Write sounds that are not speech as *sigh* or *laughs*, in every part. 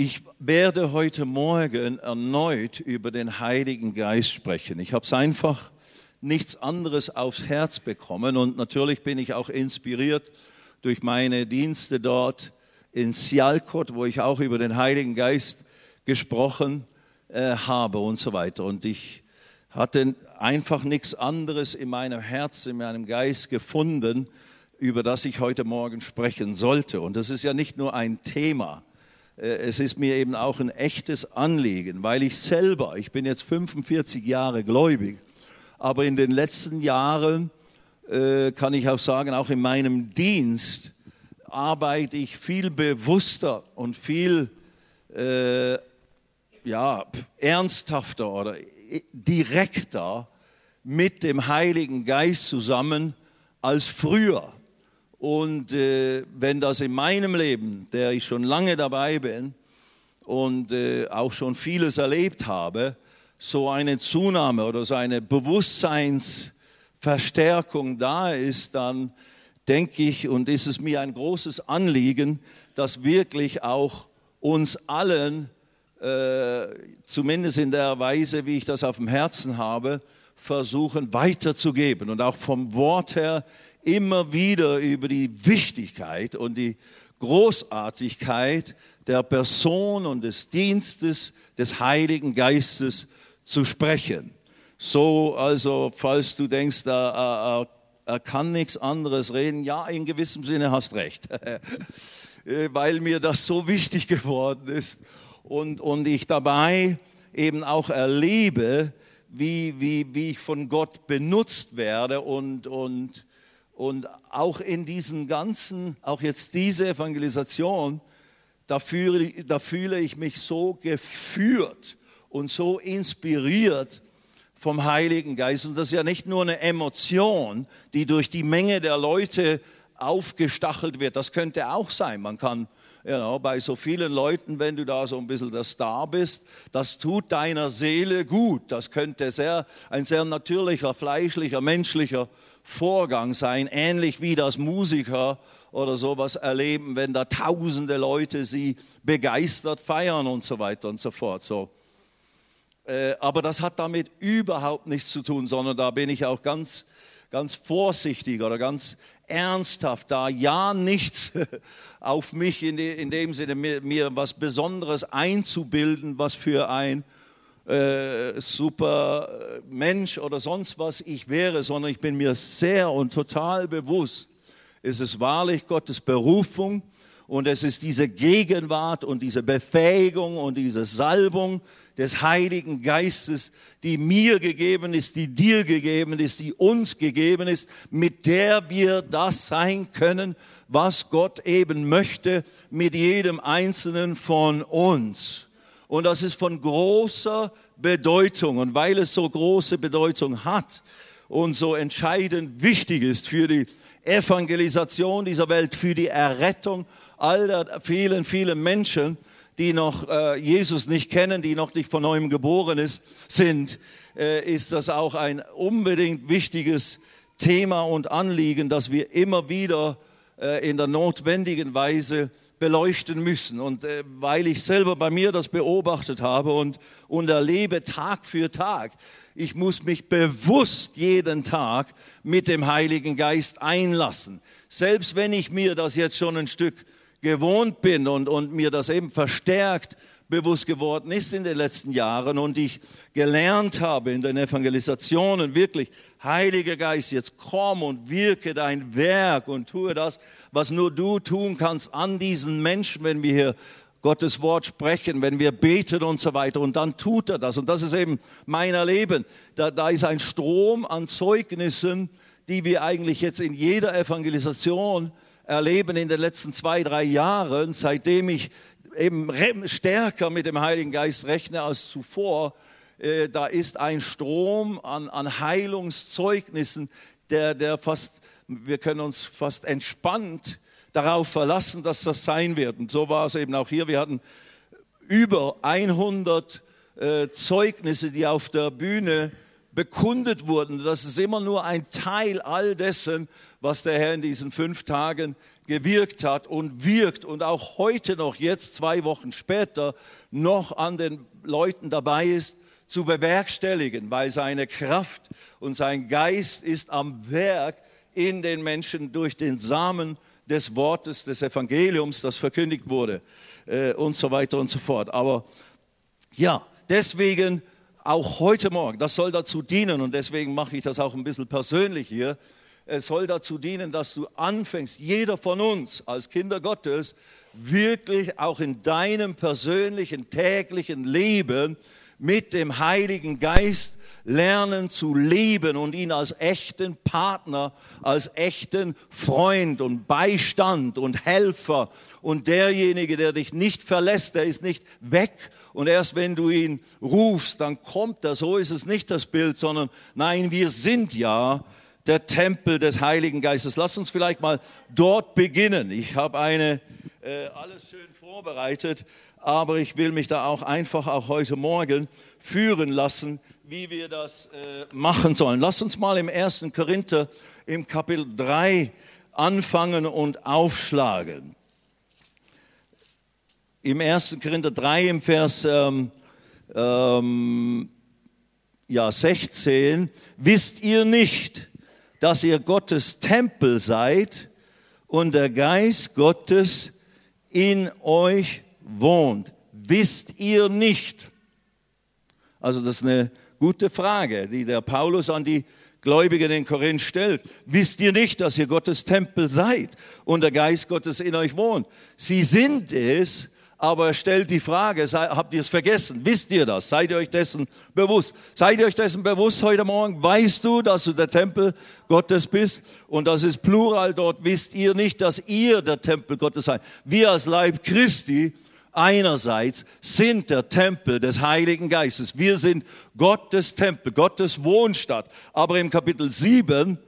Ich werde heute Morgen erneut über den Heiligen Geist sprechen. Ich habe es einfach nichts anderes aufs Herz bekommen und natürlich bin ich auch inspiriert durch meine Dienste dort in Sialkot, wo ich auch über den Heiligen Geist gesprochen äh, habe und so weiter. Und ich hatte einfach nichts anderes in meinem Herzen, in meinem Geist gefunden, über das ich heute Morgen sprechen sollte. Und das ist ja nicht nur ein Thema, es ist mir eben auch ein echtes Anliegen, weil ich selber, ich bin jetzt 45 Jahre gläubig, aber in den letzten Jahren äh, kann ich auch sagen, auch in meinem Dienst arbeite ich viel bewusster und viel äh, ja, ernsthafter oder direkter mit dem Heiligen Geist zusammen als früher. Und äh, wenn das in meinem Leben, der ich schon lange dabei bin und äh, auch schon vieles erlebt habe, so eine Zunahme oder so eine Bewusstseinsverstärkung da ist, dann denke ich und ist es mir ein großes Anliegen, dass wirklich auch uns allen, äh, zumindest in der Weise, wie ich das auf dem Herzen habe, versuchen weiterzugeben und auch vom Wort her immer wieder über die Wichtigkeit und die Großartigkeit der Person und des Dienstes des Heiligen Geistes zu sprechen. So, also, falls du denkst, er, er, er kann nichts anderes reden, ja, in gewissem Sinne hast recht, *laughs* weil mir das so wichtig geworden ist und, und ich dabei eben auch erlebe, wie, wie, wie ich von Gott benutzt werde und, und und auch in diesen ganzen, auch jetzt diese Evangelisation, da fühle, da fühle ich mich so geführt und so inspiriert vom Heiligen Geist. Und das ist ja nicht nur eine Emotion, die durch die Menge der Leute aufgestachelt wird. Das könnte auch sein. Man kann you know, bei so vielen Leuten, wenn du da so ein bisschen der Star bist, das tut deiner Seele gut. Das könnte sehr, ein sehr natürlicher, fleischlicher, menschlicher Vorgang sein, ähnlich wie das Musiker oder sowas erleben, wenn da tausende Leute sie begeistert feiern und so weiter und so fort. So. Äh, aber das hat damit überhaupt nichts zu tun, sondern da bin ich auch ganz, ganz vorsichtig oder ganz ernsthaft, da ja nichts *laughs* auf mich in, dem Sinne mir, mir was Besonderes einzubilden, was für ein äh, super äh, Mensch oder sonst was ich wäre, sondern ich bin mir sehr und total bewusst, es ist wahrlich Gottes Berufung und es ist diese Gegenwart und diese Befähigung und diese Salbung des Heiligen Geistes, die mir gegeben ist, die dir gegeben ist, die uns gegeben ist, mit der wir das sein können, was Gott eben möchte mit jedem Einzelnen von uns. Und das ist von großer Bedeutung. Und weil es so große Bedeutung hat und so entscheidend wichtig ist für die Evangelisation dieser Welt, für die Errettung all der vielen, vielen Menschen, die noch äh, Jesus nicht kennen, die noch nicht von neuem geboren ist, sind, äh, ist das auch ein unbedingt wichtiges Thema und Anliegen, dass wir immer wieder äh, in der notwendigen Weise beleuchten müssen. Und äh, weil ich selber bei mir das beobachtet habe und, und erlebe Tag für Tag, ich muss mich bewusst jeden Tag mit dem Heiligen Geist einlassen. Selbst wenn ich mir das jetzt schon ein Stück gewohnt bin und, und mir das eben verstärkt bewusst geworden ist in den letzten Jahren und ich gelernt habe in den Evangelisationen wirklich, Heiliger Geist, jetzt komm und wirke dein Werk und tue das, was nur du tun kannst an diesen Menschen, wenn wir hier Gottes Wort sprechen, wenn wir beten und so weiter. Und dann tut er das. Und das ist eben mein Erleben. Da, da ist ein Strom an Zeugnissen, die wir eigentlich jetzt in jeder Evangelisation erleben in den letzten zwei, drei Jahren, seitdem ich eben stärker mit dem Heiligen Geist rechne als zuvor. Äh, da ist ein Strom an, an Heilungszeugnissen, der, der fast wir können uns fast entspannt darauf verlassen, dass das sein wird. Und so war es eben auch hier. Wir hatten über 100 äh, Zeugnisse, die auf der Bühne bekundet wurden. Das ist immer nur ein Teil all dessen, was der Herr in diesen fünf Tagen gewirkt hat und wirkt und auch heute noch, jetzt zwei Wochen später, noch an den Leuten dabei ist, zu bewerkstelligen, weil seine Kraft und sein Geist ist am Werk in den Menschen durch den Samen des Wortes des Evangeliums, das verkündigt wurde äh, und so weiter und so fort. Aber ja, deswegen auch heute Morgen, das soll dazu dienen und deswegen mache ich das auch ein bisschen persönlich hier. Es soll dazu dienen, dass du anfängst, jeder von uns als Kinder Gottes, wirklich auch in deinem persönlichen täglichen Leben mit dem Heiligen Geist lernen zu leben und ihn als echten Partner, als echten Freund und Beistand und Helfer und derjenige, der dich nicht verlässt, der ist nicht weg und erst wenn du ihn rufst, dann kommt er. So ist es nicht das Bild, sondern nein, wir sind ja der Tempel des Heiligen Geistes. Lass uns vielleicht mal dort beginnen. Ich habe eine äh, alles schön vorbereitet, aber ich will mich da auch einfach auch heute Morgen führen lassen, wie wir das äh, machen sollen. Lass uns mal im 1. Korinther im Kapitel 3 anfangen und aufschlagen. Im 1. Korinther 3 im Vers ähm, ähm, ja, 16, wisst ihr nicht, dass ihr Gottes Tempel seid und der Geist Gottes in euch wohnt. Wisst ihr nicht? Also das ist eine gute Frage, die der Paulus an die Gläubigen in Korinth stellt. Wisst ihr nicht, dass ihr Gottes Tempel seid und der Geist Gottes in euch wohnt? Sie sind es, aber er stellt die Frage, habt ihr es vergessen? Wisst ihr das? Seid ihr euch dessen bewusst? Seid ihr euch dessen bewusst heute Morgen? Weißt du, dass du der Tempel Gottes bist? Und das ist Plural dort. Wisst ihr nicht, dass ihr der Tempel Gottes seid? Wir als Leib Christi einerseits sind der Tempel des Heiligen Geistes. Wir sind Gottes Tempel, Gottes Wohnstadt. Aber im Kapitel 7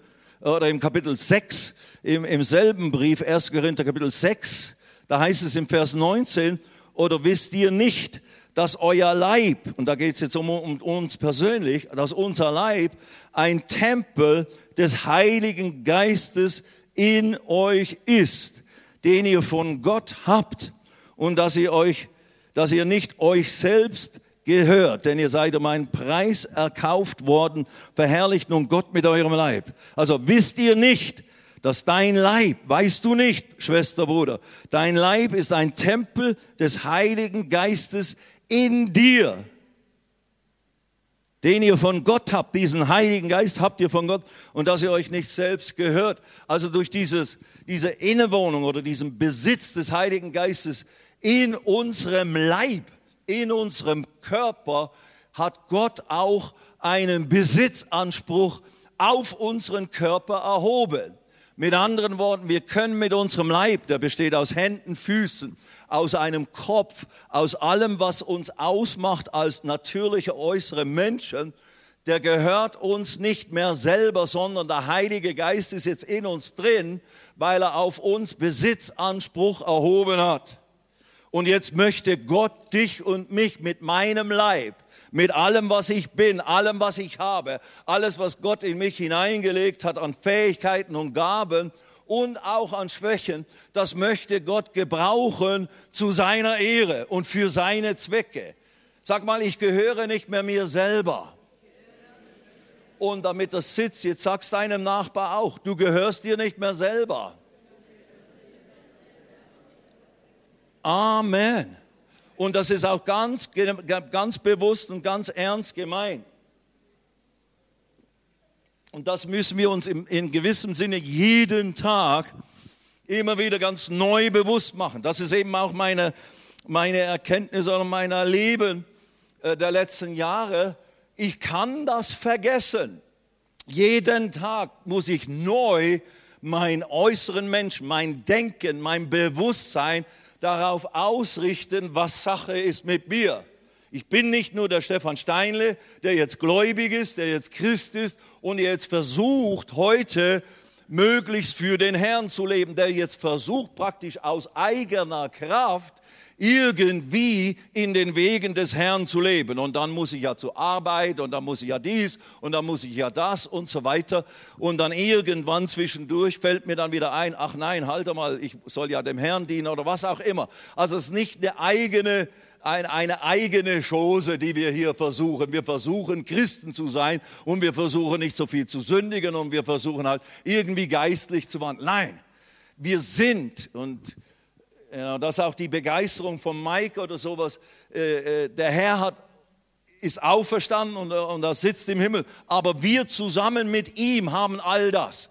oder im Kapitel 6, im, im selben Brief, 1. Korinther Kapitel 6, da heißt es im Vers 19, oder wisst ihr nicht, dass euer Leib, und da geht es jetzt um, um uns persönlich, dass unser Leib ein Tempel des Heiligen Geistes in euch ist, den ihr von Gott habt und dass ihr euch, dass ihr nicht euch selbst gehört, denn ihr seid um einen Preis erkauft worden, verherrlicht nun Gott mit eurem Leib. Also wisst ihr nicht, dass dein Leib, weißt du nicht, Schwester, Bruder, dein Leib ist ein Tempel des Heiligen Geistes in dir, den ihr von Gott habt, diesen Heiligen Geist habt ihr von Gott und dass ihr euch nicht selbst gehört. Also durch dieses, diese Innewohnung oder diesen Besitz des Heiligen Geistes in unserem Leib, in unserem Körper hat Gott auch einen Besitzanspruch auf unseren Körper erhoben. Mit anderen Worten, wir können mit unserem Leib, der besteht aus Händen, Füßen, aus einem Kopf, aus allem, was uns ausmacht als natürliche äußere Menschen, der gehört uns nicht mehr selber, sondern der Heilige Geist ist jetzt in uns drin, weil er auf uns Besitzanspruch erhoben hat. Und jetzt möchte Gott dich und mich mit meinem Leib mit allem, was ich bin, allem, was ich habe, alles, was Gott in mich hineingelegt hat an Fähigkeiten und Gaben und auch an Schwächen, das möchte Gott gebrauchen zu seiner Ehre und für seine Zwecke. Sag mal, ich gehöre nicht mehr mir selber. Und damit das sitzt, jetzt sagst deinem Nachbar auch, du gehörst dir nicht mehr selber. Amen. Und das ist auch ganz, ganz bewusst und ganz ernst gemeint. Und das müssen wir uns in, in gewissem Sinne jeden Tag immer wieder ganz neu bewusst machen. Das ist eben auch meine, meine Erkenntnis oder mein Erleben äh, der letzten Jahre. Ich kann das vergessen. Jeden Tag muss ich neu mein äußeren Mensch, mein Denken, mein Bewusstsein darauf ausrichten, was Sache ist mit mir. Ich bin nicht nur der Stefan Steinle, der jetzt gläubig ist, der jetzt Christ ist und jetzt versucht, heute möglichst für den Herrn zu leben, der jetzt versucht, praktisch aus eigener Kraft irgendwie in den Wegen des Herrn zu leben. Und dann muss ich ja zur Arbeit und dann muss ich ja dies und dann muss ich ja das und so weiter. Und dann irgendwann zwischendurch fällt mir dann wieder ein, ach nein, halt mal, ich soll ja dem Herrn dienen oder was auch immer. Also es ist nicht eine eigene eine, eine eigene Chose, die wir hier versuchen. Wir versuchen Christen zu sein und wir versuchen nicht so viel zu sündigen und wir versuchen halt irgendwie geistlich zu wandeln. Nein, wir sind und ja, das ist auch die Begeisterung von Mike oder sowas. Äh, äh, der Herr hat, ist auferstanden und, und er sitzt im Himmel. Aber wir zusammen mit ihm haben all das.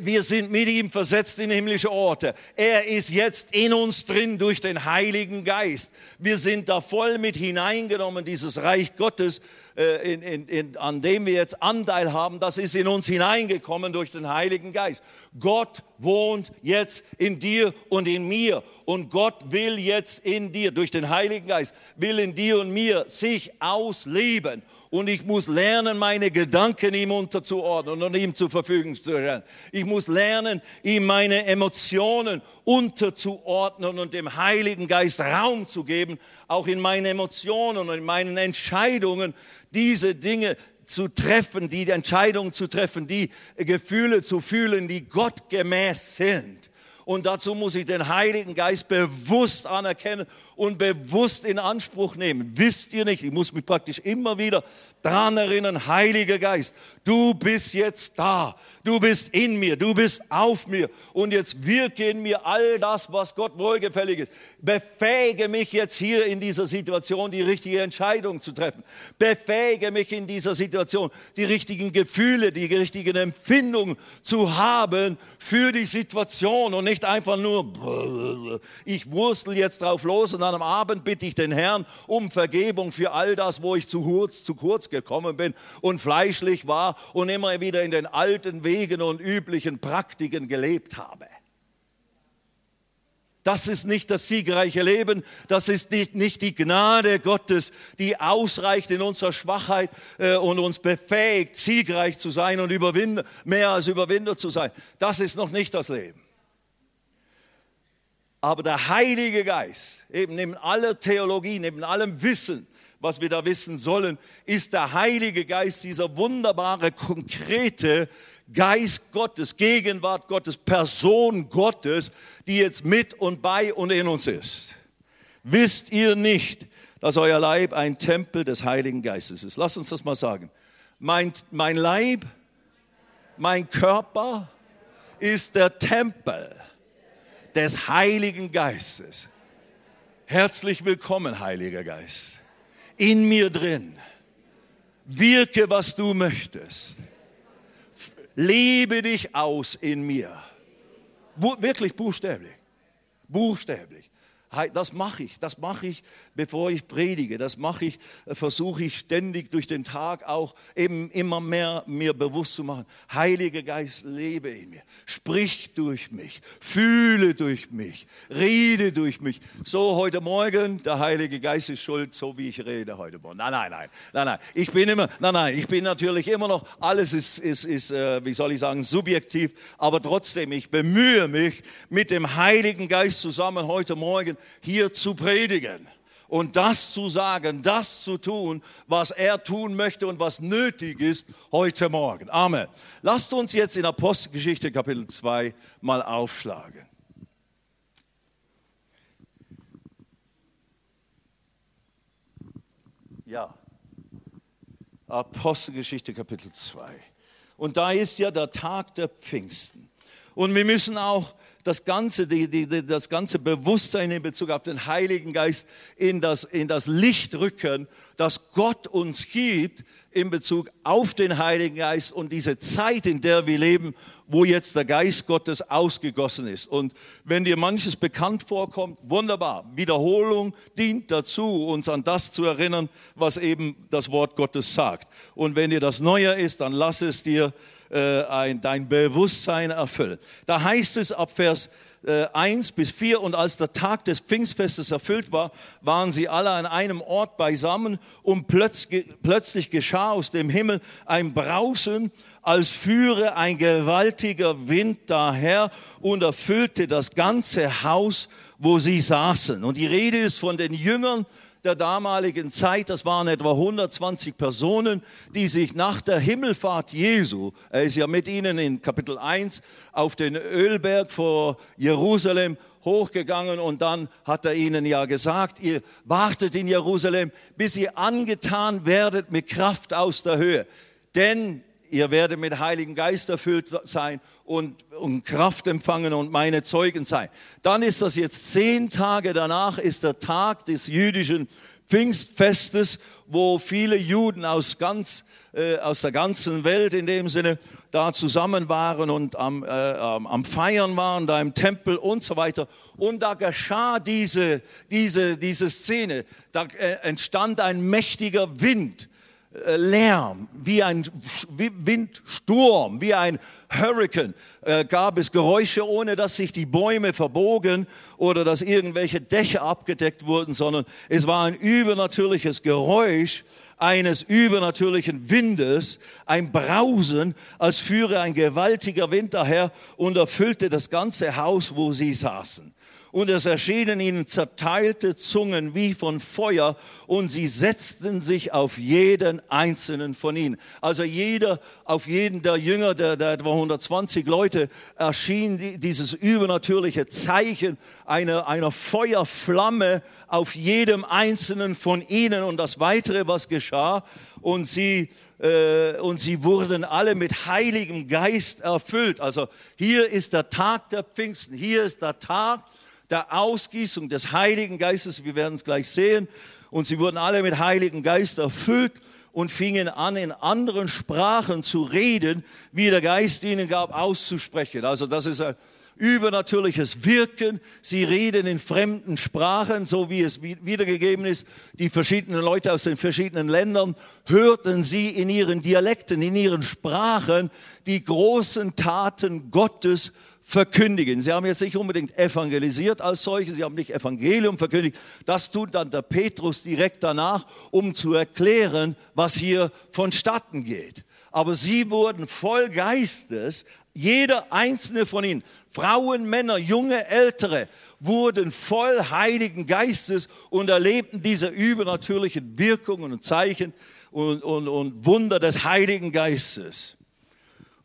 Wir sind mit ihm versetzt in himmlische Orte. Er ist jetzt in uns drin durch den Heiligen Geist. Wir sind da voll mit hineingenommen, dieses Reich Gottes, äh, in, in, in, an dem wir jetzt Anteil haben, das ist in uns hineingekommen durch den Heiligen Geist. Gott wohnt jetzt in dir und in mir. Und Gott will jetzt in dir, durch den Heiligen Geist, will in dir und mir sich ausleben und ich muss lernen, meine Gedanken ihm unterzuordnen und ihm zur Verfügung zu stellen. Ich muss lernen, ihm meine Emotionen unterzuordnen und dem Heiligen Geist Raum zu geben, auch in meinen Emotionen und in meinen Entscheidungen diese Dinge zu treffen, die Entscheidungen zu treffen, die Gefühle zu fühlen, die gottgemäß sind. Und dazu muss ich den Heiligen Geist bewusst anerkennen und bewusst in Anspruch nehmen. Wisst ihr nicht, ich muss mich praktisch immer wieder daran erinnern, Heiliger Geist, du bist jetzt da, du bist in mir, du bist auf mir und jetzt wirke in mir all das, was Gott wohlgefällig ist. Befähige mich jetzt hier in dieser Situation, die richtige Entscheidung zu treffen. Befähige mich in dieser Situation, die richtigen Gefühle, die richtigen Empfindungen zu haben für die Situation und nicht einfach nur, ich wurstel jetzt drauf los und dann am Abend bitte ich den Herrn um Vergebung für all das, wo ich zu kurz, zu kurz gekommen bin und fleischlich war und immer wieder in den alten Wegen und üblichen Praktiken gelebt habe. Das ist nicht das siegreiche Leben, das ist nicht die Gnade Gottes, die ausreicht in unserer Schwachheit äh, und uns befähigt, siegreich zu sein und mehr als Überwinder zu sein. Das ist noch nicht das Leben. Aber der Heilige Geist, eben neben aller Theologie, neben allem Wissen, was wir da wissen sollen, ist der Heilige Geist dieser wunderbare, konkrete Geist Gottes, Gegenwart Gottes, Person Gottes, die jetzt mit und bei und in uns ist. Wisst ihr nicht, dass euer Leib ein Tempel des Heiligen Geistes ist? Lasst uns das mal sagen. Mein, mein Leib, mein Körper ist der Tempel des Heiligen Geistes. Herzlich willkommen, Heiliger Geist. In mir drin. Wirke, was du möchtest. Lebe dich aus in mir. Wirklich buchstäblich. Buchstäblich. Das mache ich, das mache ich, bevor ich predige. Das mache ich, äh, versuche ich ständig durch den Tag auch eben immer mehr mir bewusst zu machen. Heiliger Geist, lebe in mir, sprich durch mich, fühle durch mich, rede durch mich. So heute Morgen, der Heilige Geist ist schuld, so wie ich rede heute Morgen. Nein, nein, nein, nein, nein. Ich bin immer, nein, nein, ich bin natürlich immer noch, alles ist, ist, ist äh, wie soll ich sagen, subjektiv, aber trotzdem, ich bemühe mich, mit dem Heiligen Geist zusammen heute Morgen hier zu predigen und das zu sagen, das zu tun, was er tun möchte und was nötig ist heute Morgen. Amen. Lasst uns jetzt in Apostelgeschichte Kapitel 2 mal aufschlagen. Ja, Apostelgeschichte Kapitel 2. Und da ist ja der Tag der Pfingsten. Und wir müssen auch das ganze, die, die, das ganze Bewusstsein in Bezug auf den Heiligen Geist in das, in das Licht rücken, das Gott uns gibt in Bezug auf den Heiligen Geist und diese Zeit, in der wir leben, wo jetzt der Geist Gottes ausgegossen ist. Und wenn dir manches bekannt vorkommt, wunderbar. Wiederholung dient dazu, uns an das zu erinnern, was eben das Wort Gottes sagt. Und wenn dir das Neue ist, dann lass es dir äh, ein, dein Bewusstsein erfüllen. Da heißt es ab Vers äh, 1 bis 4. Und als der Tag des Pfingstfestes erfüllt war, waren sie alle an einem Ort beisammen und plötzlich, plötzlich geschah aus dem Himmel ein Brausen, als führe ein gewaltiger Wind daher und erfüllte das ganze Haus, wo sie saßen. Und die Rede ist von den Jüngern, der damaligen Zeit, das waren etwa 120 Personen, die sich nach der Himmelfahrt Jesu, er ist ja mit ihnen in Kapitel 1 auf den Ölberg vor Jerusalem hochgegangen und dann hat er ihnen ja gesagt, ihr wartet in Jerusalem, bis ihr angetan werdet mit Kraft aus der Höhe. Denn ihr werdet mit Heiligen Geist erfüllt sein und, und Kraft empfangen und meine Zeugen sein. Dann ist das jetzt zehn Tage danach, ist der Tag des jüdischen Pfingstfestes, wo viele Juden aus ganz äh, aus der ganzen Welt in dem Sinne da zusammen waren und am, äh, am Feiern waren, da im Tempel und so weiter. Und da geschah diese, diese, diese Szene. Da äh, entstand ein mächtiger Wind Lärm, wie ein Windsturm, wie ein Hurricane äh, gab es Geräusche, ohne dass sich die Bäume verbogen oder dass irgendwelche Dächer abgedeckt wurden, sondern es war ein übernatürliches Geräusch eines übernatürlichen Windes, ein Brausen, als führe ein gewaltiger Wind daher und erfüllte das ganze Haus, wo sie saßen und es erschienen ihnen zerteilte Zungen wie von Feuer und sie setzten sich auf jeden einzelnen von ihnen. Also jeder, auf jeden der Jünger, der, der etwa 120 Leute, erschien dieses übernatürliche Zeichen einer, einer Feuerflamme auf jedem einzelnen von ihnen und das weitere, was geschah und sie äh, und sie wurden alle mit heiligem Geist erfüllt. Also hier ist der Tag der Pfingsten, hier ist der Tag, der Ausgießung des Heiligen Geistes, wir werden es gleich sehen. Und sie wurden alle mit Heiligen Geist erfüllt und fingen an, in anderen Sprachen zu reden, wie der Geist ihnen gab, auszusprechen. Also das ist ein übernatürliches Wirken. Sie reden in fremden Sprachen, so wie es wiedergegeben ist. Die verschiedenen Leute aus den verschiedenen Ländern hörten sie in ihren Dialekten, in ihren Sprachen die großen Taten Gottes verkündigen. Sie haben jetzt nicht unbedingt evangelisiert als solche, sie haben nicht Evangelium verkündigt. Das tut dann der Petrus direkt danach, um zu erklären, was hier vonstatten geht. Aber sie wurden voll Geistes, jeder einzelne von ihnen, Frauen, Männer, junge, ältere, wurden voll Heiligen Geistes und erlebten diese übernatürlichen Wirkungen und Zeichen und, und, und Wunder des Heiligen Geistes.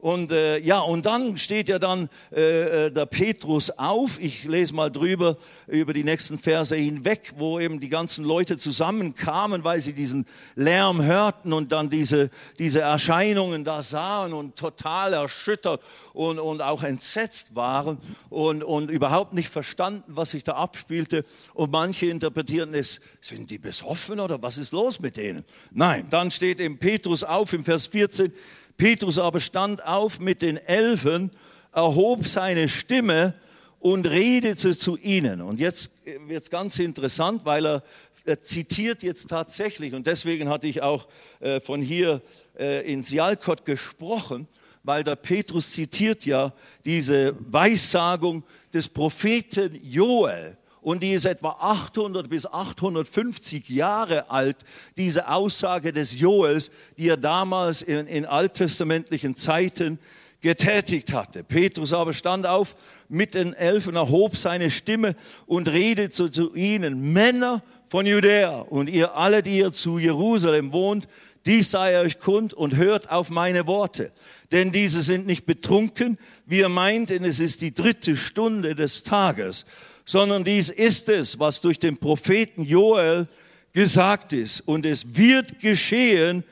Und äh, ja, und dann steht ja dann äh, äh, der Petrus auf. Ich lese mal drüber über die nächsten Verse hinweg, wo eben die ganzen Leute zusammenkamen, weil sie diesen Lärm hörten und dann diese, diese Erscheinungen da sahen und total erschüttert und, und auch entsetzt waren und, und überhaupt nicht verstanden, was sich da abspielte. Und manche interpretierten es, sind die besoffen oder was ist los mit denen? Nein, dann steht eben Petrus auf im Vers 14, Petrus aber stand auf mit den Elfen, erhob seine Stimme und redete zu ihnen. Und jetzt wird es ganz interessant, weil er, er, zitiert jetzt tatsächlich, und deswegen hatte ich auch äh, von hier äh, ins Jalkot gesprochen, weil der Petrus zitiert ja diese Weissagung des Propheten Joel und die ist etwa 800 bis 850 Jahre alt, diese Aussage des Joels, die er damals in, in alttestamentlichen Zeiten getätigt hatte. Petrus aber stand auf mit den Elfen, erhob seine Stimme und redete zu ihnen, Männer von Judäa und ihr alle, die ihr zu Jerusalem wohnt, dies sei euch kund und hört auf meine Worte. Denn diese sind nicht betrunken, wie ihr meint, denn es ist die dritte Stunde des Tages sondern dies ist es, was durch den Propheten Joel gesagt ist. Und es wird geschehen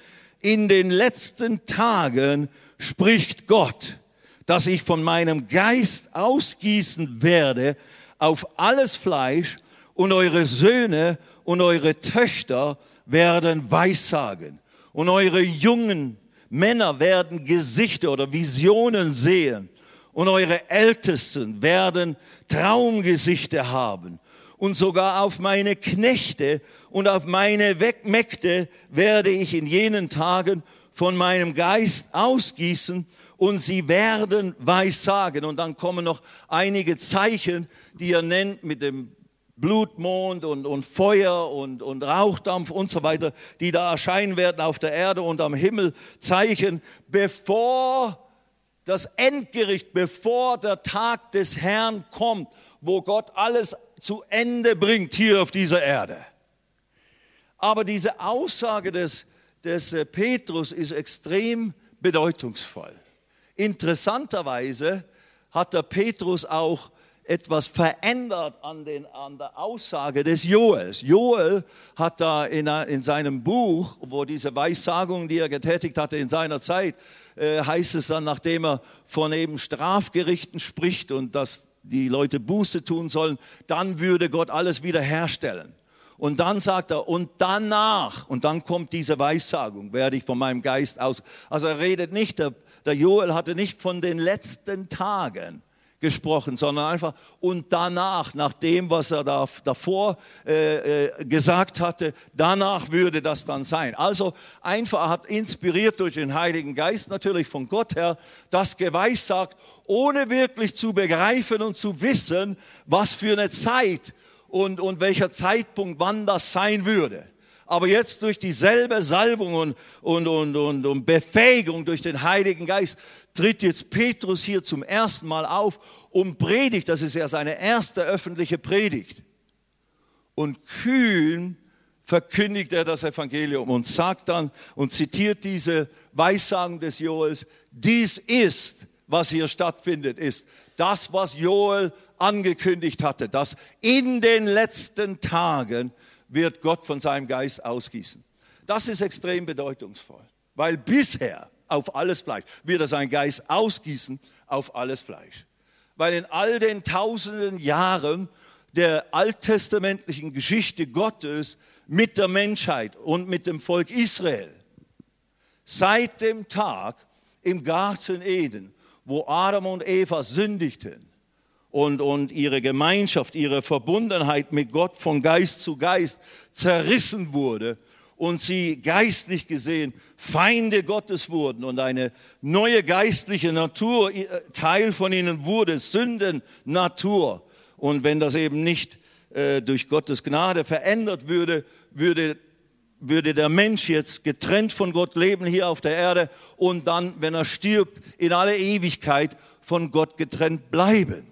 in den letzten Tagen, spricht Gott, dass ich von meinem Geist ausgießen werde auf alles Fleisch und eure Söhne und eure Töchter werden Weissagen und eure jungen Männer werden Gesichter oder Visionen sehen und eure Ältesten werden Traumgesichter haben. Und sogar auf meine Knechte und auf meine Mägde werde ich in jenen Tagen von meinem Geist ausgießen und sie werden weissagen. Und dann kommen noch einige Zeichen, die er nennt mit dem Blutmond und, und Feuer und, und Rauchdampf und so weiter, die da erscheinen werden auf der Erde und am Himmel. Zeichen, bevor das Endgericht, bevor der Tag des Herrn kommt, wo Gott alles zu Ende bringt hier auf dieser Erde. Aber diese Aussage des, des äh, Petrus ist extrem bedeutungsvoll. Interessanterweise hat der Petrus auch etwas verändert an, den, an der Aussage des Joels. Joel hat da in, in seinem Buch, wo diese Weissagung, die er getätigt hatte in seiner Zeit, äh, heißt es dann, nachdem er von eben Strafgerichten spricht und dass die Leute Buße tun sollen, dann würde Gott alles wiederherstellen. Und dann sagt er, und danach, und dann kommt diese Weissagung, werde ich von meinem Geist aus. Also er redet nicht, der, der Joel hatte nicht von den letzten Tagen gesprochen, sondern einfach und danach, nach dem, was er da, davor äh, äh, gesagt hatte, danach würde das dann sein. Also einfach hat inspiriert durch den Heiligen Geist natürlich von Gott her das geweissagt, ohne wirklich zu begreifen und zu wissen, was für eine Zeit und, und welcher Zeitpunkt, wann das sein würde. Aber jetzt durch dieselbe Salbung und, und, und, und, und Befähigung durch den Heiligen Geist tritt jetzt Petrus hier zum ersten Mal auf und predigt. Das ist ja seine erste öffentliche Predigt. Und kühn verkündigt er das Evangelium und sagt dann und zitiert diese Weissagen des Joels, dies ist, was hier stattfindet, ist das, was Joel angekündigt hatte, dass in den letzten Tagen wird Gott von seinem Geist ausgießen. Das ist extrem bedeutungsvoll, weil bisher auf alles Fleisch wird er seinen Geist ausgießen auf alles Fleisch. Weil in all den tausenden Jahren der alttestamentlichen Geschichte Gottes mit der Menschheit und mit dem Volk Israel, seit dem Tag im Garten Eden, wo Adam und Eva sündigten, und, und ihre Gemeinschaft, ihre Verbundenheit mit Gott von Geist zu Geist zerrissen wurde und sie geistlich gesehen Feinde Gottes wurden und eine neue geistliche Natur äh, Teil von ihnen wurde, Sündennatur. Und wenn das eben nicht äh, durch Gottes Gnade verändert würde, würde würde der Mensch jetzt getrennt von Gott leben hier auf der Erde und dann, wenn er stirbt, in alle Ewigkeit von Gott getrennt bleiben.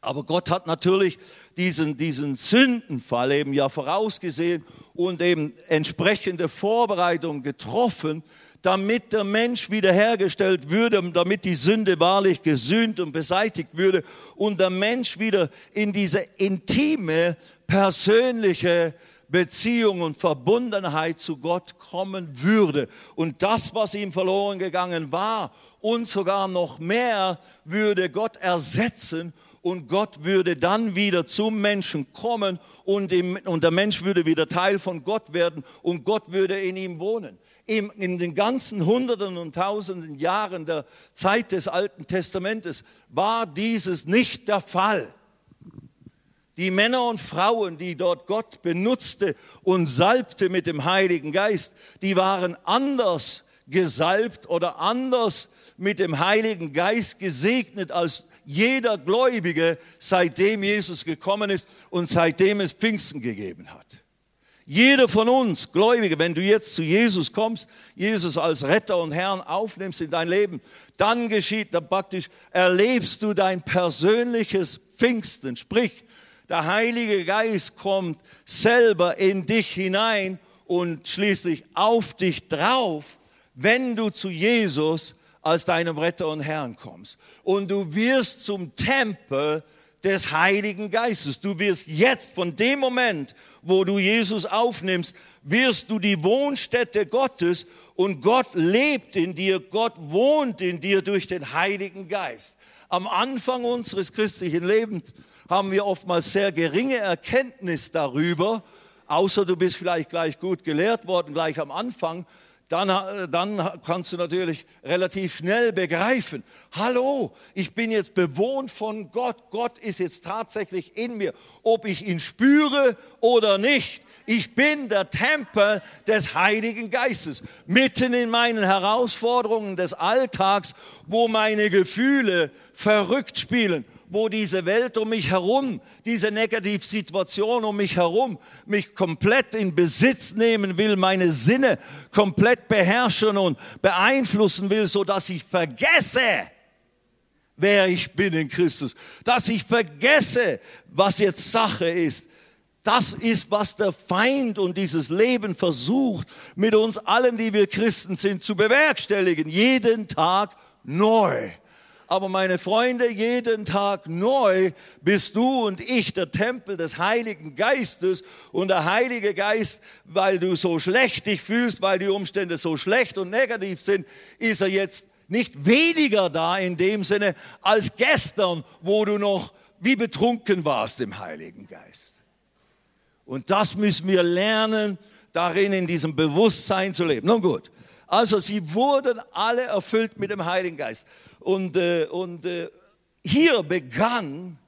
Aber Gott hat natürlich diesen, diesen Sündenfall eben ja vorausgesehen und eben entsprechende Vorbereitungen getroffen, damit der Mensch wiederhergestellt würde, damit die Sünde wahrlich gesühnt und beseitigt würde und der Mensch wieder in diese intime, persönliche Beziehung und Verbundenheit zu Gott kommen würde. Und das, was ihm verloren gegangen war und sogar noch mehr, würde Gott ersetzen und Gott würde dann wieder zum Menschen kommen und, im, und der Mensch würde wieder Teil von Gott werden und Gott würde in ihm wohnen. Im, in den ganzen Hunderten und Tausenden Jahren der Zeit des Alten Testamentes war dieses nicht der Fall. Die Männer und Frauen, die dort Gott benutzte und salbte mit dem Heiligen Geist, die waren anders gesalbt oder anders mit dem Heiligen Geist gesegnet als jeder Gläubige, seitdem Jesus gekommen ist und seitdem es Pfingsten gegeben hat. Jeder von uns, Gläubige, wenn du jetzt zu Jesus kommst, Jesus als Retter und Herrn aufnimmst in dein Leben, dann geschieht, dann praktisch erlebst du dein persönliches Pfingsten. Sprich, der Heilige Geist kommt selber in dich hinein und schließlich auf dich drauf, wenn du zu Jesus als deinem Retter und Herrn kommst. Und du wirst zum Tempel des Heiligen Geistes. Du wirst jetzt von dem Moment, wo du Jesus aufnimmst, wirst du die Wohnstätte Gottes und Gott lebt in dir, Gott wohnt in dir durch den Heiligen Geist. Am Anfang unseres christlichen Lebens haben wir oftmals sehr geringe Erkenntnis darüber, außer du bist vielleicht gleich gut gelehrt worden, gleich am Anfang, dann, äh, dann kannst du natürlich relativ schnell begreifen, hallo, ich bin jetzt bewohnt von Gott, Gott ist jetzt tatsächlich in mir, ob ich ihn spüre oder nicht. Ich bin der Tempel des Heiligen Geistes, mitten in meinen Herausforderungen des Alltags, wo meine Gefühle verrückt spielen wo diese Welt um mich herum, diese Negativsituation um mich herum, mich komplett in Besitz nehmen will, meine Sinne komplett beherrschen und beeinflussen will, so dass ich vergesse, wer ich bin in Christus, dass ich vergesse, was jetzt Sache ist. Das ist, was der Feind und dieses Leben versucht, mit uns allen, die wir Christen sind, zu bewerkstelligen. Jeden Tag neu. Aber meine Freunde, jeden Tag neu bist du und ich der Tempel des Heiligen Geistes. Und der Heilige Geist, weil du so schlecht dich fühlst, weil die Umstände so schlecht und negativ sind, ist er jetzt nicht weniger da in dem Sinne als gestern, wo du noch wie betrunken warst im Heiligen Geist. Und das müssen wir lernen, darin in diesem Bewusstsein zu leben. Nun gut, also sie wurden alle erfüllt mit dem Heiligen Geist. Und, äh, und äh, hier begann,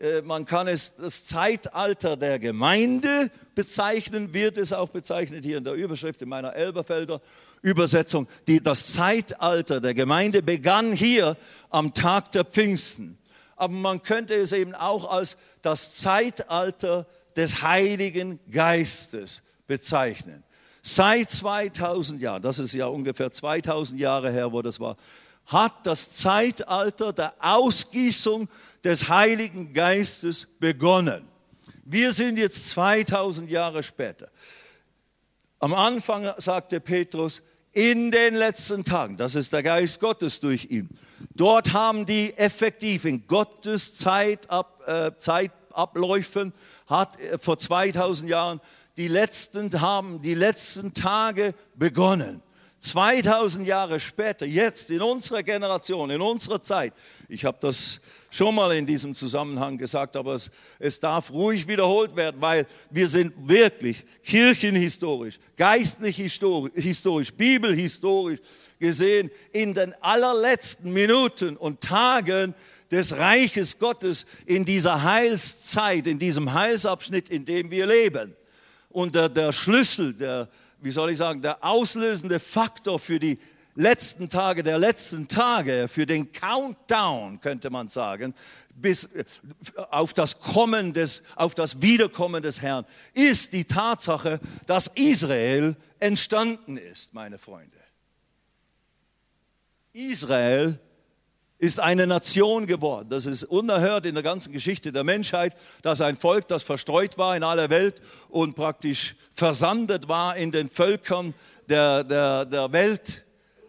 äh, man kann es das Zeitalter der Gemeinde bezeichnen, wird es auch bezeichnet hier in der Überschrift in meiner Elberfelder Übersetzung. Die, das Zeitalter der Gemeinde begann hier am Tag der Pfingsten. Aber man könnte es eben auch als das Zeitalter des Heiligen Geistes bezeichnen. Seit 2000 Jahren, das ist ja ungefähr 2000 Jahre her, wo das war, hat das Zeitalter der Ausgießung des Heiligen Geistes begonnen. Wir sind jetzt 2000 Jahre später. Am Anfang sagte Petrus, in den letzten Tagen, das ist der Geist Gottes durch ihn. Dort haben die effektiv in Gottes Zeitab, äh, Zeitabläufen, hat äh, vor 2000 Jahren die letzten, haben die letzten Tage begonnen. 2000 Jahre später, jetzt in unserer Generation, in unserer Zeit, ich habe das schon mal in diesem Zusammenhang gesagt, aber es, es darf ruhig wiederholt werden, weil wir sind wirklich kirchenhistorisch, geistlich historisch, bibelhistorisch gesehen in den allerletzten Minuten und Tagen des Reiches Gottes in dieser Heilszeit, in diesem Heilsabschnitt, in dem wir leben. Und der, der Schlüssel, der, wie soll ich sagen, der auslösende Faktor für die letzten Tage der letzten Tage, für den Countdown, könnte man sagen, bis äh, auf das Kommen des, auf das Wiederkommen des Herrn, ist die Tatsache, dass Israel entstanden ist, meine Freunde. Israel ist eine Nation geworden. Das ist unerhört in der ganzen Geschichte der Menschheit, dass ein Volk, das verstreut war in aller Welt und praktisch versandet war in den Völkern der, der, der Welt,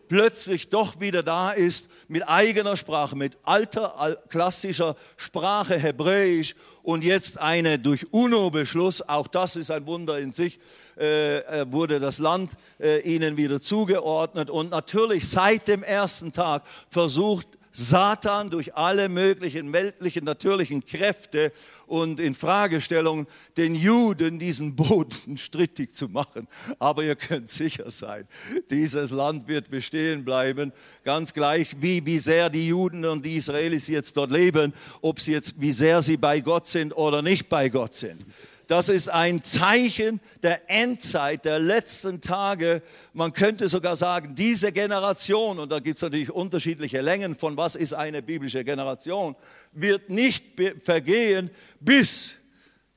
plötzlich doch wieder da ist mit eigener Sprache, mit alter klassischer Sprache, Hebräisch und jetzt eine durch UNO-Beschluss, auch das ist ein Wunder in sich, äh, äh, wurde das Land äh, ihnen wieder zugeordnet und natürlich seit dem ersten Tag versucht Satan durch alle möglichen weltlichen, natürlichen Kräfte und in Fragestellungen den Juden diesen Boden *laughs* strittig zu machen. Aber ihr könnt sicher sein, dieses Land wird bestehen bleiben, ganz gleich wie, wie sehr die Juden und die Israelis jetzt dort leben, ob sie jetzt, wie sehr sie bei Gott sind oder nicht bei Gott sind. Das ist ein Zeichen der Endzeit, der letzten Tage. Man könnte sogar sagen, diese Generation, und da gibt es natürlich unterschiedliche Längen von was ist eine biblische Generation, wird nicht vergehen, bis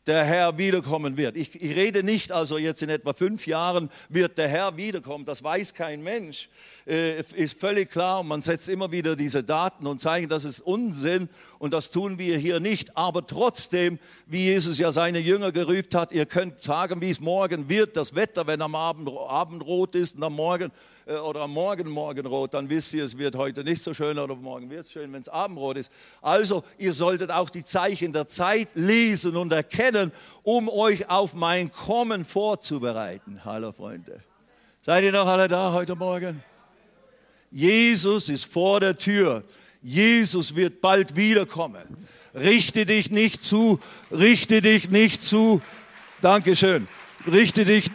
der Herr wiederkommen wird. Ich, ich, rede nicht also jetzt in etwa fünf Jahren wird der Herr wiederkommen, das weiß kein Mensch, äh, ist völlig klar. Und man setzt immer wieder diese Daten und Zeichen, das ist Unsinn und das tun wir hier nicht, aber trotzdem, wie Jesus ja seine Jünger gerübt hat, ihr könnt sagen, wie es morgen wird, das Wetter, wenn am Abend Abendrot ist und am Morgen oder am Morgen Morgenrot, dann wisst ihr, es wird heute nicht so schön oder morgen wird es schön, wenn es Abendrot ist. Also, ihr solltet auch die Zeichen der Zeit lesen und erkennen, um euch auf mein Kommen vorzubereiten. Hallo Freunde. Seid ihr noch alle da heute Morgen? Jesus ist vor der Tür. Jesus wird bald wiederkommen. Richte dich nicht zu, richte dich nicht zu. Dankeschön. Richte dich,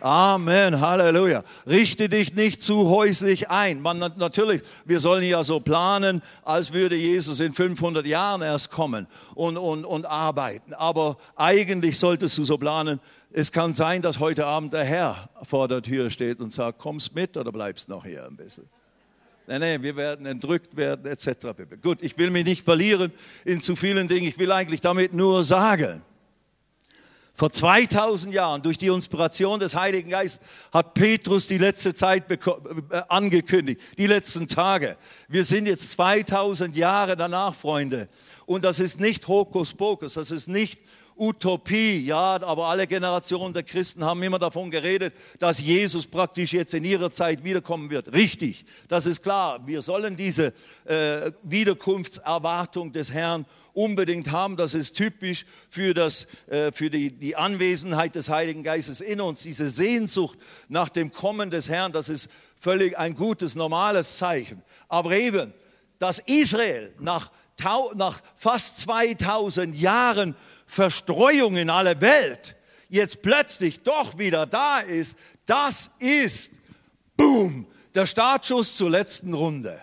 Amen, Halleluja. Richte dich nicht zu häuslich ein. Man, natürlich, wir sollen ja so planen, als würde Jesus in 500 Jahren erst kommen und, und, und arbeiten. Aber eigentlich solltest du so planen, es kann sein, dass heute Abend der Herr vor der Tür steht und sagt, kommst mit oder bleibst noch hier ein bisschen. Nein, nein, wir werden entrückt werden, etc. Gut, ich will mich nicht verlieren in zu vielen Dingen. Ich will eigentlich damit nur sagen, vor 2000 Jahren, durch die Inspiration des Heiligen Geistes, hat Petrus die letzte Zeit äh, angekündigt, die letzten Tage. Wir sind jetzt 2000 Jahre danach, Freunde. Und das ist nicht Hokuspokus, das ist nicht Utopie, ja, aber alle Generationen der Christen haben immer davon geredet, dass Jesus praktisch jetzt in ihrer Zeit wiederkommen wird. Richtig, das ist klar. Wir sollen diese äh, Wiederkunftserwartung des Herrn unbedingt haben. Das ist typisch für, das, äh, für die, die Anwesenheit des Heiligen Geistes in uns. Diese Sehnsucht nach dem Kommen des Herrn, das ist völlig ein gutes, normales Zeichen. Aber eben, dass Israel nach, nach fast 2000 Jahren Verstreuung in aller Welt jetzt plötzlich doch wieder da ist, das ist, boom, der Startschuss zur letzten Runde.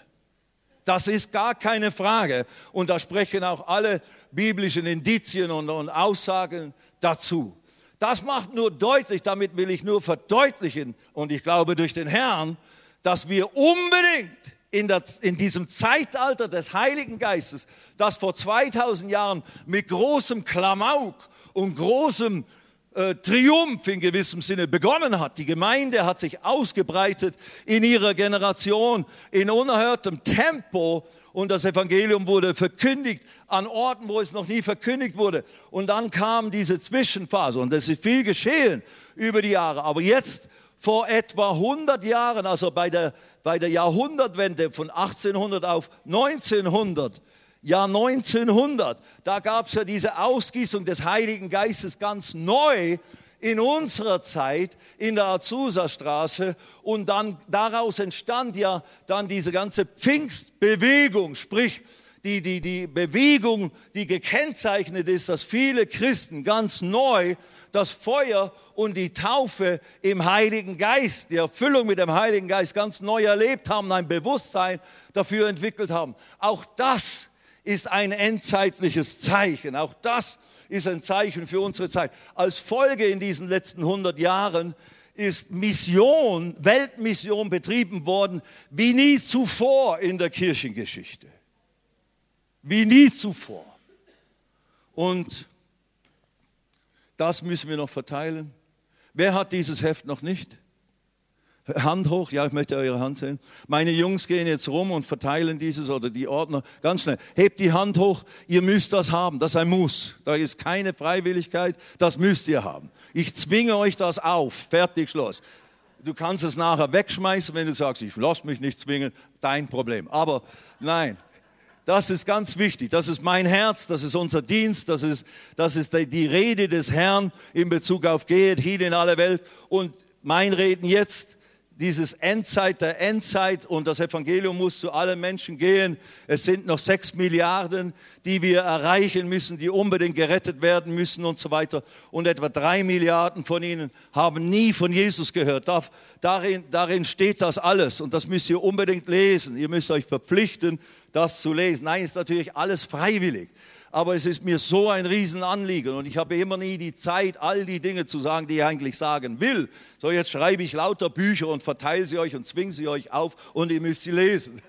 Das ist gar keine Frage. Und da sprechen auch alle biblischen Indizien und, und Aussagen dazu. Das macht nur deutlich, damit will ich nur verdeutlichen, und ich glaube durch den Herrn, dass wir unbedingt in, der, in diesem Zeitalter des Heiligen Geistes, das vor 2000 Jahren mit großem Klamauk und großem äh, Triumph in gewissem Sinne begonnen hat. Die Gemeinde hat sich ausgebreitet in ihrer Generation in unerhörtem Tempo und das Evangelium wurde verkündigt an Orten, wo es noch nie verkündigt wurde. Und dann kam diese Zwischenphase und es ist viel geschehen über die Jahre. Aber jetzt vor etwa 100 Jahren, also bei der bei der Jahrhundertwende von 1800 auf 1900, Jahr 1900, da gab es ja diese Ausgießung des Heiligen Geistes ganz neu in unserer Zeit in der Azusa-Straße und dann daraus entstand ja dann diese ganze Pfingstbewegung, sprich die, die, die Bewegung, die gekennzeichnet ist, dass viele Christen ganz neu das Feuer und die Taufe im Heiligen Geist, die Erfüllung mit dem Heiligen Geist ganz neu erlebt haben, ein Bewusstsein dafür entwickelt haben. Auch das ist ein endzeitliches Zeichen. Auch das ist ein Zeichen für unsere Zeit. Als Folge in diesen letzten 100 Jahren ist Mission, Weltmission betrieben worden wie nie zuvor in der Kirchengeschichte wie nie zuvor. Und das müssen wir noch verteilen. Wer hat dieses Heft noch nicht? Hand hoch, ja, ich möchte eure Hand sehen. Meine Jungs gehen jetzt rum und verteilen dieses oder die Ordner ganz schnell. Hebt die Hand hoch, ihr müsst das haben, das ist ein Muss. Da ist keine Freiwilligkeit, das müsst ihr haben. Ich zwinge euch das auf, fertig, Schluss. Du kannst es nachher wegschmeißen, wenn du sagst, ich lasse mich nicht zwingen, dein Problem. Aber nein, das ist ganz wichtig. Das ist mein Herz, das ist unser Dienst, das ist, das ist die Rede des Herrn in Bezug auf Gehet hin in alle Welt. Und mein Reden jetzt dieses Endzeit der Endzeit und das Evangelium muss zu allen Menschen gehen. Es sind noch sechs Milliarden, die wir erreichen müssen, die unbedingt gerettet werden müssen und so weiter. Und etwa drei Milliarden von ihnen haben nie von Jesus gehört. Darin, darin steht das alles und das müsst ihr unbedingt lesen. Ihr müsst euch verpflichten, das zu lesen. Nein, ist natürlich alles freiwillig aber es ist mir so ein Riesenanliegen und ich habe immer nie die Zeit, all die Dinge zu sagen, die ich eigentlich sagen will. So, jetzt schreibe ich lauter Bücher und verteile sie euch und zwinge sie euch auf und ihr müsst sie lesen.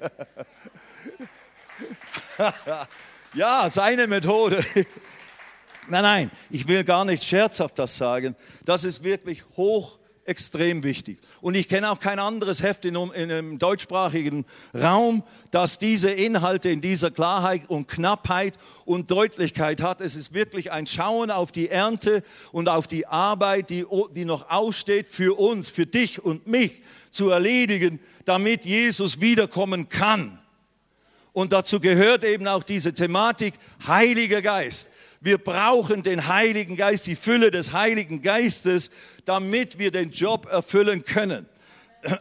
*laughs* ja, seine Methode. *laughs* nein, nein, ich will gar nicht scherzhaft das sagen. Das ist wirklich hoch extrem wichtig. Und ich kenne auch kein anderes Heft in, in einem deutschsprachigen Raum, das diese Inhalte in dieser Klarheit und Knappheit und Deutlichkeit hat. Es ist wirklich ein Schauen auf die Ernte und auf die Arbeit, die, die noch aussteht für uns, für dich und mich zu erledigen, damit Jesus wiederkommen kann. Und dazu gehört eben auch diese Thematik Heiliger Geist. Wir brauchen den Heiligen Geist, die Fülle des Heiligen Geistes, damit wir den Job erfüllen können.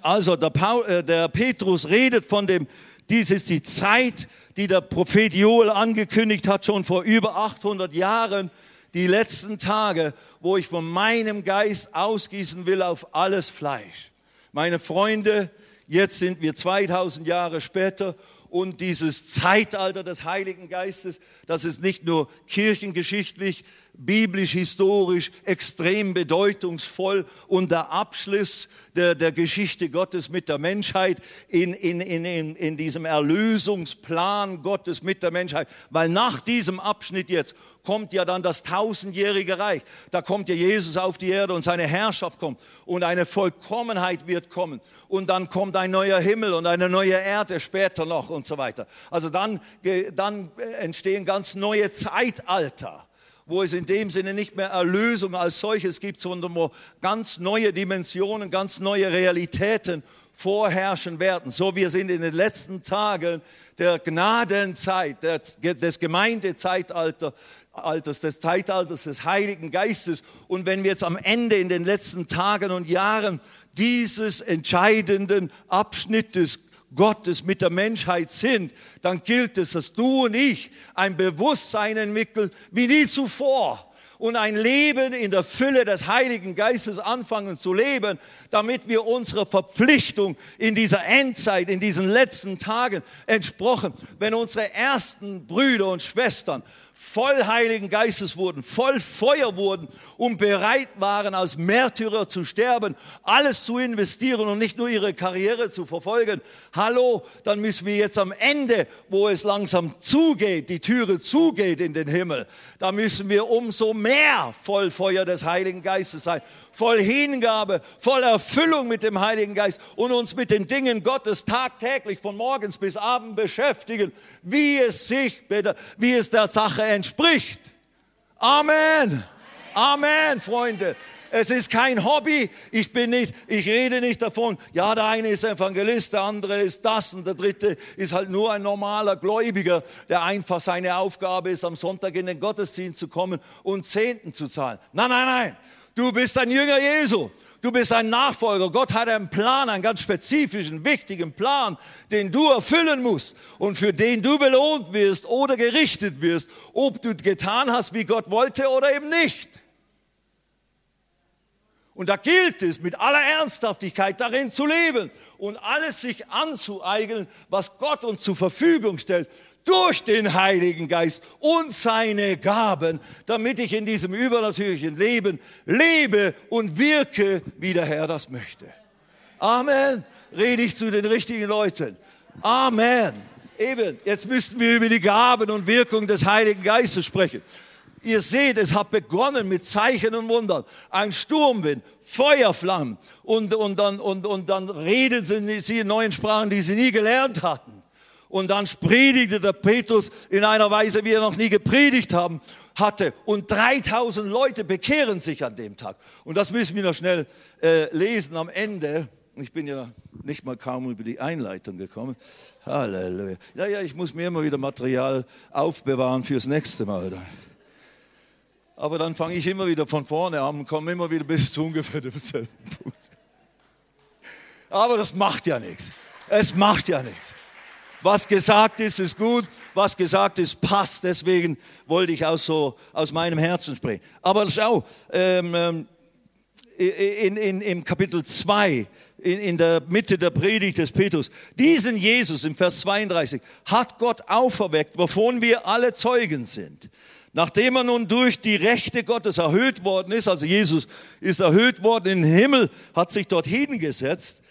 Also der, Paul, äh, der Petrus redet von dem, dies ist die Zeit, die der Prophet Joel angekündigt hat, schon vor über 800 Jahren, die letzten Tage, wo ich von meinem Geist ausgießen will auf alles Fleisch. Meine Freunde, jetzt sind wir 2000 Jahre später und dieses Zeitalter des Heiligen Geistes, das ist nicht nur kirchengeschichtlich, biblisch, historisch extrem bedeutungsvoll und der Abschluss der, der Geschichte Gottes mit der Menschheit in, in, in, in, in diesem Erlösungsplan Gottes mit der Menschheit. Weil nach diesem Abschnitt jetzt kommt ja dann das tausendjährige Reich. Da kommt ja Jesus auf die Erde und seine Herrschaft kommt und eine Vollkommenheit wird kommen. Und dann kommt ein neuer Himmel und eine neue Erde später noch und so weiter. Also dann, dann entstehen ganz neue Zeitalter wo es in dem Sinne nicht mehr Erlösung als solches gibt, sondern wo ganz neue Dimensionen, ganz neue Realitäten vorherrschen werden. So wir sind in den letzten Tagen der Gnadenzeit, des Gemeindezeitalters, des Zeitalters des Heiligen Geistes. Und wenn wir jetzt am Ende in den letzten Tagen und Jahren dieses entscheidenden Abschnittes Gottes mit der Menschheit sind, dann gilt es, dass du und ich ein Bewusstsein entwickeln wie nie zuvor und ein Leben in der Fülle des Heiligen Geistes anfangen zu leben, damit wir unserer Verpflichtung in dieser Endzeit, in diesen letzten Tagen entsprochen, wenn unsere ersten Brüder und Schwestern voll Heiligen Geistes wurden, voll Feuer wurden und bereit waren, als Märtyrer zu sterben, alles zu investieren und nicht nur ihre Karriere zu verfolgen. Hallo, dann müssen wir jetzt am Ende, wo es langsam zugeht, die Türe zugeht in den Himmel, da müssen wir umso mehr voll Feuer des Heiligen Geistes sein, voll Hingabe, voll Erfüllung mit dem Heiligen Geist und uns mit den Dingen Gottes tagtäglich von morgens bis abend beschäftigen, wie es sich, wie es der Sache entspricht. Amen. Amen, Freunde. Es ist kein Hobby. Ich bin nicht, ich rede nicht davon, ja, der eine ist Evangelist, der andere ist das und der dritte ist halt nur ein normaler Gläubiger, der einfach seine Aufgabe ist, am Sonntag in den Gottesdienst zu kommen und Zehnten zu zahlen. Nein, nein, nein. Du bist ein Jünger Jesu. Du bist ein Nachfolger. Gott hat einen Plan, einen ganz spezifischen, wichtigen Plan, den du erfüllen musst und für den du belohnt wirst oder gerichtet wirst, ob du getan hast, wie Gott wollte oder eben nicht. Und da gilt es, mit aller Ernsthaftigkeit darin zu leben und alles sich anzueignen, was Gott uns zur Verfügung stellt, durch den Heiligen Geist und seine Gaben, damit ich in diesem übernatürlichen Leben lebe und wirke, wie der Herr das möchte. Amen. Rede ich zu den richtigen Leuten. Amen. Eben, jetzt müssten wir über die Gaben und Wirkung des Heiligen Geistes sprechen. Ihr seht, es hat begonnen mit Zeichen und Wundern. Ein Sturmwind, Feuerflammen und, und, dann, und, und dann reden sie in neuen Sprachen, die sie nie gelernt hatten. Und dann predigte der Petrus in einer Weise, wie er noch nie gepredigt haben hatte. Und 3000 Leute bekehren sich an dem Tag. Und das müssen wir noch schnell äh, lesen am Ende. Ich bin ja nicht mal kaum über die Einleitung gekommen. Halleluja. Ja, ja, ich muss mir immer wieder Material aufbewahren fürs nächste Mal. Dann. Aber dann fange ich immer wieder von vorne an und komme immer wieder bis zu ungefähr demselben Punkt. Aber das macht ja nichts. Es macht ja nichts. Was gesagt ist, ist gut. Was gesagt ist, passt. Deswegen wollte ich auch so aus meinem Herzen sprechen. Aber schau, ähm, ähm in, in, im Kapitel 2, in, in der Mitte der Predigt des Petrus, diesen Jesus im Vers 32 hat Gott auferweckt, wovon wir alle Zeugen sind. Nachdem er nun durch die Rechte Gottes erhöht worden ist, also Jesus ist erhöht worden in den Himmel, hat sich dort hingesetzt,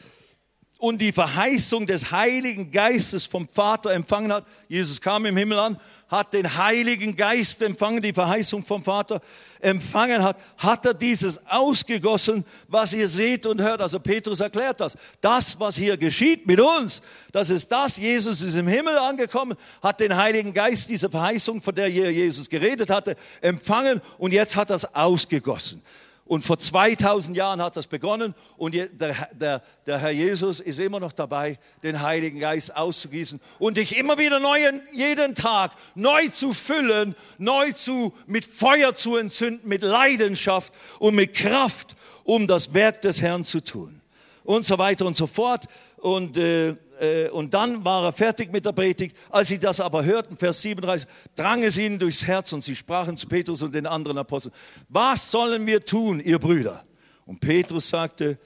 und die Verheißung des Heiligen Geistes vom Vater empfangen hat. Jesus kam im Himmel an, hat den Heiligen Geist empfangen, die Verheißung vom Vater empfangen hat, hat er dieses ausgegossen, was ihr seht und hört. Also Petrus erklärt das. Das, was hier geschieht mit uns, das ist das. Jesus ist im Himmel angekommen, hat den Heiligen Geist, diese Verheißung, von der Jesus geredet hatte, empfangen und jetzt hat er es ausgegossen. Und vor 2000 Jahren hat das begonnen und der, der, der, Herr Jesus ist immer noch dabei, den Heiligen Geist auszugießen und dich immer wieder neu, jeden Tag neu zu füllen, neu zu, mit Feuer zu entzünden, mit Leidenschaft und mit Kraft, um das Werk des Herrn zu tun. und so weiter und so fort. Und, äh, äh, und dann war er fertig mit der Predigt. Als sie das aber hörten, Vers 37, drang es ihnen durchs Herz und sie sprachen zu Petrus und den anderen Aposteln, was sollen wir tun, ihr Brüder? Und Petrus sagte,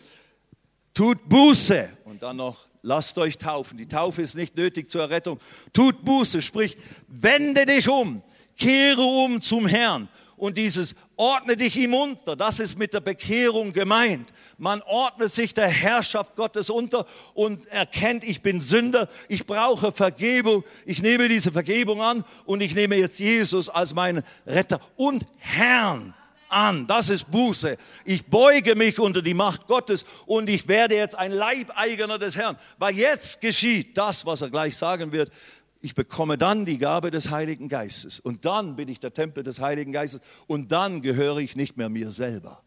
tut Buße. Und dann noch, lasst euch taufen. Die Taufe ist nicht nötig zur Errettung. Tut Buße, sprich, wende dich um, kehre um zum Herrn. Und dieses ordne dich ihm unter, das ist mit der Bekehrung gemeint. Man ordnet sich der Herrschaft Gottes unter und erkennt, ich bin Sünder, ich brauche Vergebung, ich nehme diese Vergebung an und ich nehme jetzt Jesus als meinen Retter und Herrn an. Das ist Buße. Ich beuge mich unter die Macht Gottes und ich werde jetzt ein Leibeigener des Herrn. Weil jetzt geschieht das, was er gleich sagen wird. Ich bekomme dann die Gabe des Heiligen Geistes. Und dann bin ich der Tempel des Heiligen Geistes. Und dann gehöre ich nicht mehr mir selber.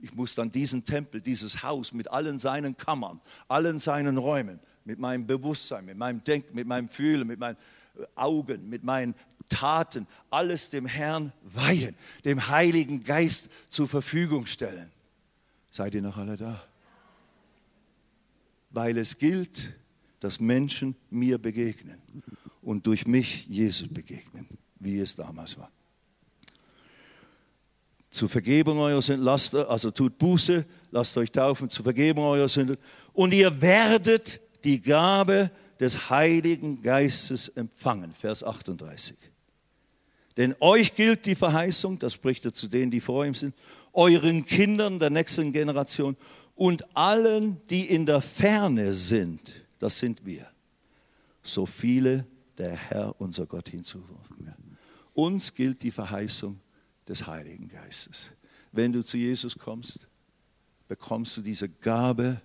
Ich muss dann diesen Tempel, dieses Haus mit allen seinen Kammern, allen seinen Räumen, mit meinem Bewusstsein, mit meinem Denken, mit meinem Fühlen, mit meinen Augen, mit meinen Taten, alles dem Herrn weihen, dem Heiligen Geist zur Verfügung stellen. Seid ihr noch alle da? Weil es gilt, dass Menschen mir begegnen und durch mich Jesus begegnen, wie es damals war. Zur Vergebung eurer Sünden, lasst, also tut Buße, lasst euch taufen, zur Vergebung eurer Sünden und ihr werdet die Gabe des Heiligen Geistes empfangen. Vers 38. Denn euch gilt die Verheißung, das spricht er zu denen, die vor ihm sind, euren Kindern der nächsten Generation und allen, die in der Ferne sind, das sind wir, so viele der Herr unser Gott hinzurufen. Uns gilt die Verheißung des Heiligen Geistes. Wenn du zu Jesus kommst, bekommst du diese Gabe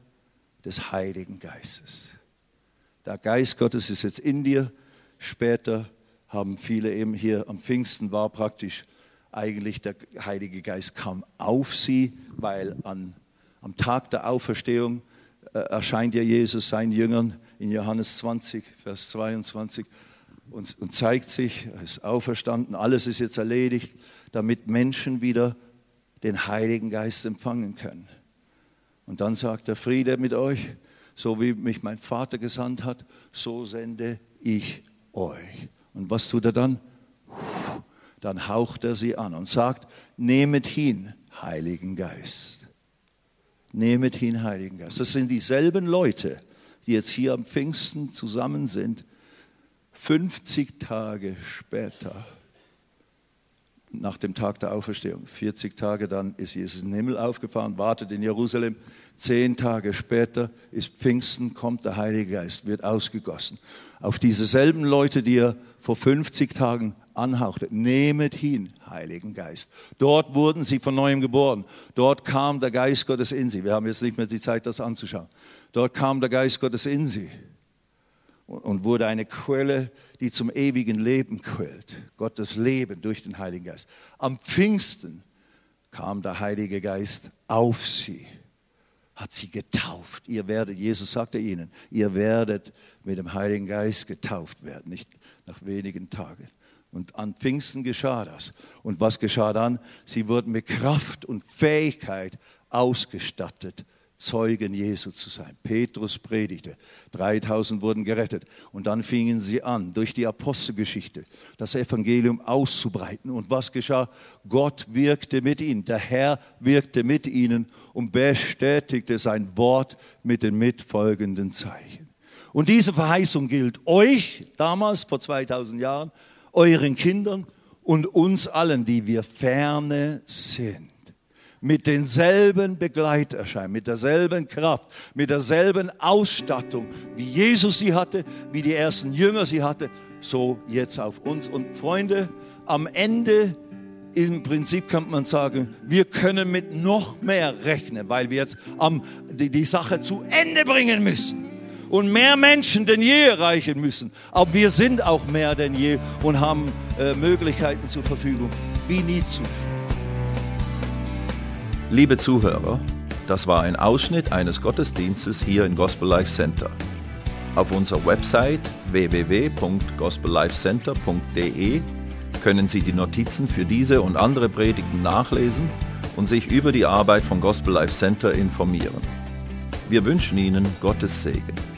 des Heiligen Geistes. Der Geist Gottes ist jetzt in dir. Später haben viele eben hier am Pfingsten war praktisch eigentlich der Heilige Geist kam auf sie, weil an, am Tag der Auferstehung erscheint ja Jesus seinen Jüngern in Johannes 20, Vers 22 und, und zeigt sich, er ist auferstanden, alles ist jetzt erledigt, damit Menschen wieder den Heiligen Geist empfangen können. Und dann sagt er, Friede mit euch, so wie mich mein Vater gesandt hat, so sende ich euch. Und was tut er dann? Dann haucht er sie an und sagt, nehmet hin, Heiligen Geist. Nehmet hin, Heiligen Geist. Das sind dieselben Leute, die jetzt hier am Pfingsten zusammen sind, 50 Tage später, nach dem Tag der Auferstehung. 40 Tage dann ist Jesus in den Himmel aufgefahren, wartet in Jerusalem. Zehn Tage später ist Pfingsten, kommt der Heilige Geist, wird ausgegossen. Auf diese selben Leute, die er vor 50 Tagen anhauchte. Nehmet hin, Heiligen Geist. Dort wurden sie von neuem geboren. Dort kam der Geist Gottes in sie. Wir haben jetzt nicht mehr die Zeit, das anzuschauen. Dort kam der Geist Gottes in sie und wurde eine Quelle, die zum ewigen Leben quillt. Gottes Leben durch den Heiligen Geist. Am Pfingsten kam der Heilige Geist auf sie, hat sie getauft. Ihr werdet, Jesus sagte ihnen, ihr werdet mit dem Heiligen Geist getauft werden, nicht nach wenigen Tagen. Und an Pfingsten geschah das. Und was geschah dann? Sie wurden mit Kraft und Fähigkeit ausgestattet, Zeugen Jesu zu sein. Petrus predigte, 3000 wurden gerettet und dann fingen sie an, durch die Apostelgeschichte das Evangelium auszubreiten. Und was geschah? Gott wirkte mit ihnen, der Herr wirkte mit ihnen und bestätigte sein Wort mit den mitfolgenden Zeichen. Und diese Verheißung gilt euch damals, vor 2000 Jahren, euren Kindern und uns allen, die wir ferne sind mit denselben Begleiterscheinungen, mit derselben Kraft, mit derselben Ausstattung, wie Jesus sie hatte, wie die ersten Jünger sie hatte, so jetzt auf uns. Und Freunde, am Ende im Prinzip kann man sagen, wir können mit noch mehr rechnen, weil wir jetzt am, die, die Sache zu Ende bringen müssen und mehr Menschen denn je erreichen müssen. Aber wir sind auch mehr denn je und haben äh, Möglichkeiten zur Verfügung wie nie zuvor. Liebe Zuhörer, das war ein Ausschnitt eines Gottesdienstes hier im Gospel Life Center. Auf unserer Website www.gospellifecenter.de können Sie die Notizen für diese und andere Predigten nachlesen und sich über die Arbeit von Gospel Life Center informieren. Wir wünschen Ihnen Gottes Segen.